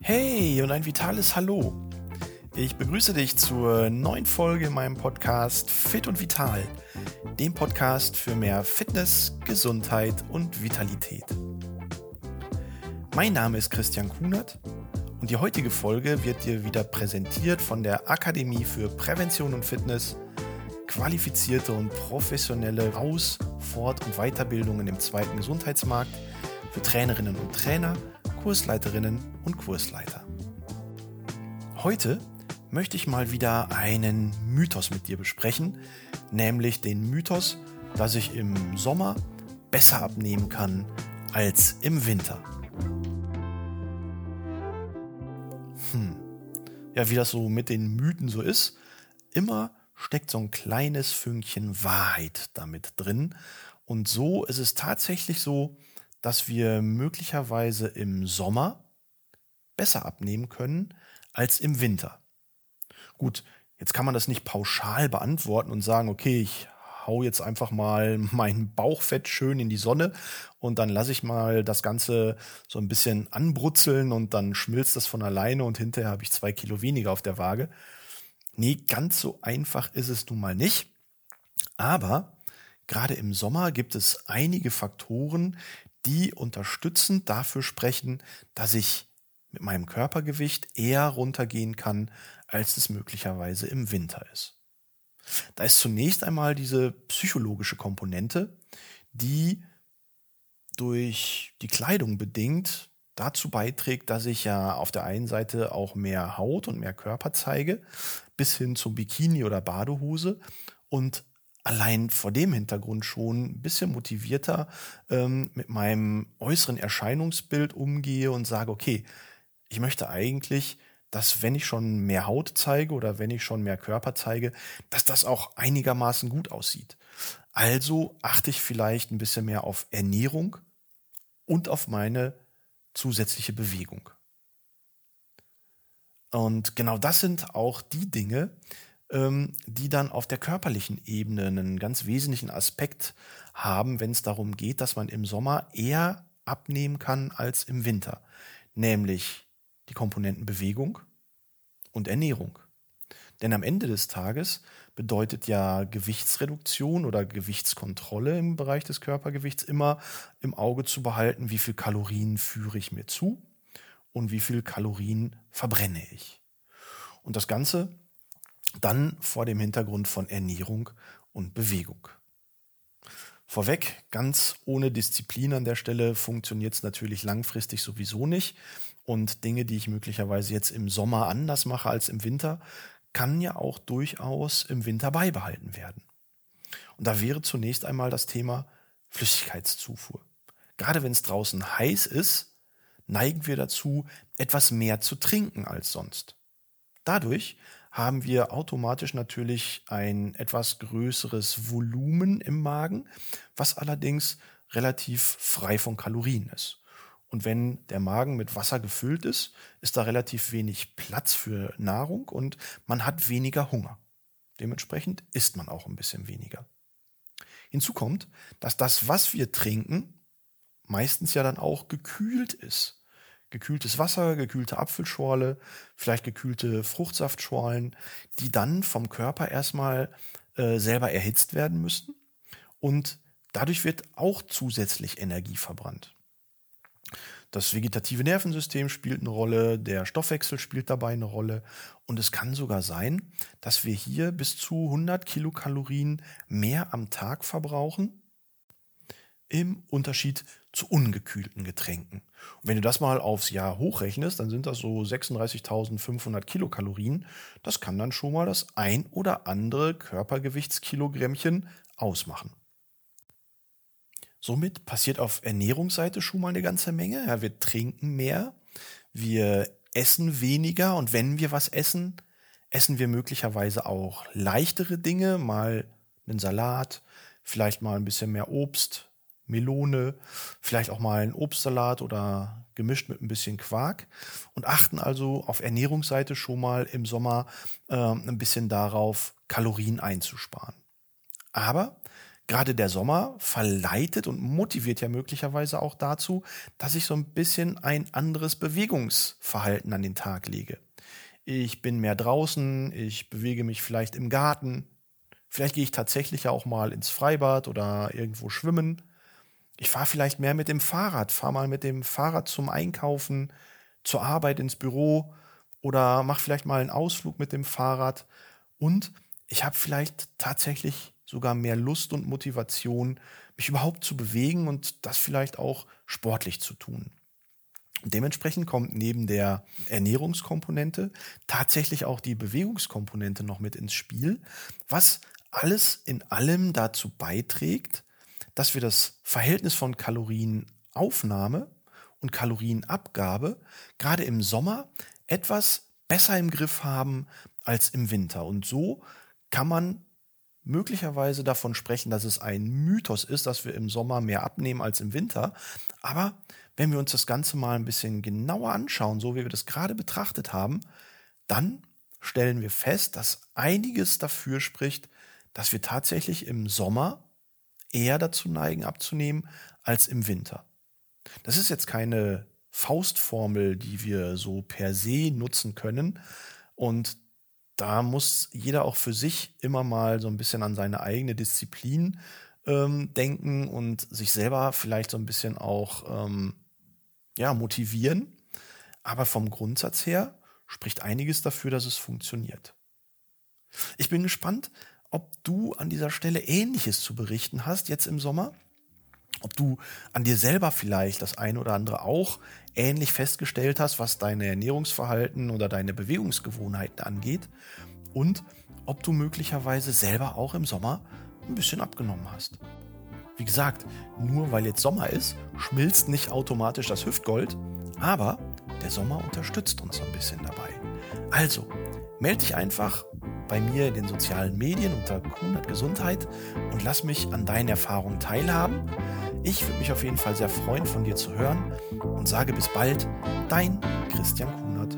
Hey und ein vitales Hallo. Ich begrüße dich zur neuen Folge in meinem Podcast Fit und Vital, dem Podcast für mehr Fitness, Gesundheit und Vitalität. Mein Name ist Christian Kunert und die heutige Folge wird dir wieder präsentiert von der Akademie für Prävention und Fitness, qualifizierte und professionelle Aus-, Fort- und Weiterbildungen im zweiten Gesundheitsmarkt für Trainerinnen und Trainer, Kursleiterinnen und Kursleiter. Heute möchte ich mal wieder einen Mythos mit dir besprechen, nämlich den Mythos, dass ich im Sommer besser abnehmen kann als im Winter. Hm. Ja, wie das so mit den Mythen so ist, immer steckt so ein kleines Fünkchen Wahrheit damit drin. Und so ist es tatsächlich so, dass wir möglicherweise im Sommer besser abnehmen können als im Winter. Gut, jetzt kann man das nicht pauschal beantworten und sagen, okay, ich hau jetzt einfach mal mein Bauchfett schön in die Sonne und dann lasse ich mal das Ganze so ein bisschen anbrutzeln und dann schmilzt das von alleine und hinterher habe ich zwei Kilo weniger auf der Waage. Nee, ganz so einfach ist es nun mal nicht. Aber gerade im Sommer gibt es einige Faktoren, die unterstützend dafür sprechen, dass ich mit meinem Körpergewicht eher runtergehen kann, als es möglicherweise im Winter ist. Da ist zunächst einmal diese psychologische Komponente, die durch die Kleidung bedingt dazu beiträgt, dass ich ja auf der einen Seite auch mehr Haut und mehr Körper zeige, bis hin zum Bikini oder Badehose und allein vor dem Hintergrund schon ein bisschen motivierter ähm, mit meinem äußeren Erscheinungsbild umgehe und sage, okay, ich möchte eigentlich, dass wenn ich schon mehr Haut zeige oder wenn ich schon mehr Körper zeige, dass das auch einigermaßen gut aussieht. Also achte ich vielleicht ein bisschen mehr auf Ernährung und auf meine zusätzliche Bewegung. Und genau das sind auch die Dinge, ähm, die dann auf der körperlichen Ebene einen ganz wesentlichen Aspekt haben, wenn es darum geht, dass man im Sommer eher abnehmen kann als im Winter. Nämlich die Komponenten Bewegung und Ernährung. Denn am Ende des Tages bedeutet ja Gewichtsreduktion oder Gewichtskontrolle im Bereich des Körpergewichts immer im Auge zu behalten, wie viel Kalorien führe ich mir zu und wie viel Kalorien verbrenne ich. Und das Ganze dann vor dem Hintergrund von Ernährung und Bewegung. Vorweg, ganz ohne Disziplin an der Stelle funktioniert es natürlich langfristig sowieso nicht. Und Dinge, die ich möglicherweise jetzt im Sommer anders mache als im Winter, kann ja auch durchaus im Winter beibehalten werden. Und da wäre zunächst einmal das Thema Flüssigkeitszufuhr. Gerade wenn es draußen heiß ist, neigen wir dazu, etwas mehr zu trinken als sonst. Dadurch haben wir automatisch natürlich ein etwas größeres Volumen im Magen, was allerdings relativ frei von Kalorien ist. Und wenn der Magen mit Wasser gefüllt ist, ist da relativ wenig Platz für Nahrung und man hat weniger Hunger. Dementsprechend isst man auch ein bisschen weniger. Hinzu kommt, dass das, was wir trinken, meistens ja dann auch gekühlt ist gekühltes Wasser, gekühlte Apfelschorle, vielleicht gekühlte Fruchtsaftschorlen, die dann vom Körper erstmal äh, selber erhitzt werden müssen und dadurch wird auch zusätzlich Energie verbrannt. Das vegetative Nervensystem spielt eine Rolle, der Stoffwechsel spielt dabei eine Rolle und es kann sogar sein, dass wir hier bis zu 100 Kilokalorien mehr am Tag verbrauchen im Unterschied zu ungekühlten Getränken. Und wenn du das mal aufs Jahr hochrechnest, dann sind das so 36.500 Kilokalorien. Das kann dann schon mal das ein oder andere Körpergewichtskilogrammchen ausmachen. Somit passiert auf Ernährungsseite schon mal eine ganze Menge. Ja, wir trinken mehr, wir essen weniger und wenn wir was essen, essen wir möglicherweise auch leichtere Dinge, mal einen Salat, vielleicht mal ein bisschen mehr Obst, Melone, vielleicht auch mal einen Obstsalat oder gemischt mit ein bisschen Quark und achten also auf Ernährungsseite schon mal im Sommer äh, ein bisschen darauf, Kalorien einzusparen. Aber Gerade der Sommer verleitet und motiviert ja möglicherweise auch dazu, dass ich so ein bisschen ein anderes Bewegungsverhalten an den Tag lege. Ich bin mehr draußen, ich bewege mich vielleicht im Garten, vielleicht gehe ich tatsächlich auch mal ins Freibad oder irgendwo schwimmen. Ich fahre vielleicht mehr mit dem Fahrrad, fahre mal mit dem Fahrrad zum Einkaufen, zur Arbeit ins Büro oder mache vielleicht mal einen Ausflug mit dem Fahrrad und ich habe vielleicht tatsächlich sogar mehr Lust und Motivation, mich überhaupt zu bewegen und das vielleicht auch sportlich zu tun. Und dementsprechend kommt neben der Ernährungskomponente tatsächlich auch die Bewegungskomponente noch mit ins Spiel, was alles in allem dazu beiträgt, dass wir das Verhältnis von Kalorienaufnahme und Kalorienabgabe gerade im Sommer etwas besser im Griff haben als im Winter. Und so kann man möglicherweise davon sprechen, dass es ein Mythos ist, dass wir im Sommer mehr abnehmen als im Winter. Aber wenn wir uns das Ganze mal ein bisschen genauer anschauen, so wie wir das gerade betrachtet haben, dann stellen wir fest, dass einiges dafür spricht, dass wir tatsächlich im Sommer eher dazu neigen abzunehmen als im Winter. Das ist jetzt keine Faustformel, die wir so per se nutzen können. Und da muss jeder auch für sich immer mal so ein bisschen an seine eigene Disziplin ähm, denken und sich selber vielleicht so ein bisschen auch ähm, ja, motivieren. Aber vom Grundsatz her spricht einiges dafür, dass es funktioniert. Ich bin gespannt, ob du an dieser Stelle Ähnliches zu berichten hast jetzt im Sommer. Ob du an dir selber vielleicht das eine oder andere auch ähnlich festgestellt hast, was deine Ernährungsverhalten oder deine Bewegungsgewohnheiten angeht und ob du möglicherweise selber auch im Sommer ein bisschen abgenommen hast. Wie gesagt, nur weil jetzt Sommer ist, schmilzt nicht automatisch das Hüftgold, aber der Sommer unterstützt uns ein bisschen dabei. Also, melde dich einfach bei mir in den sozialen Medien unter Kunert Gesundheit und lass mich an deinen Erfahrungen teilhaben. Ich würde mich auf jeden Fall sehr freuen, von dir zu hören und sage bis bald, dein Christian Kunert.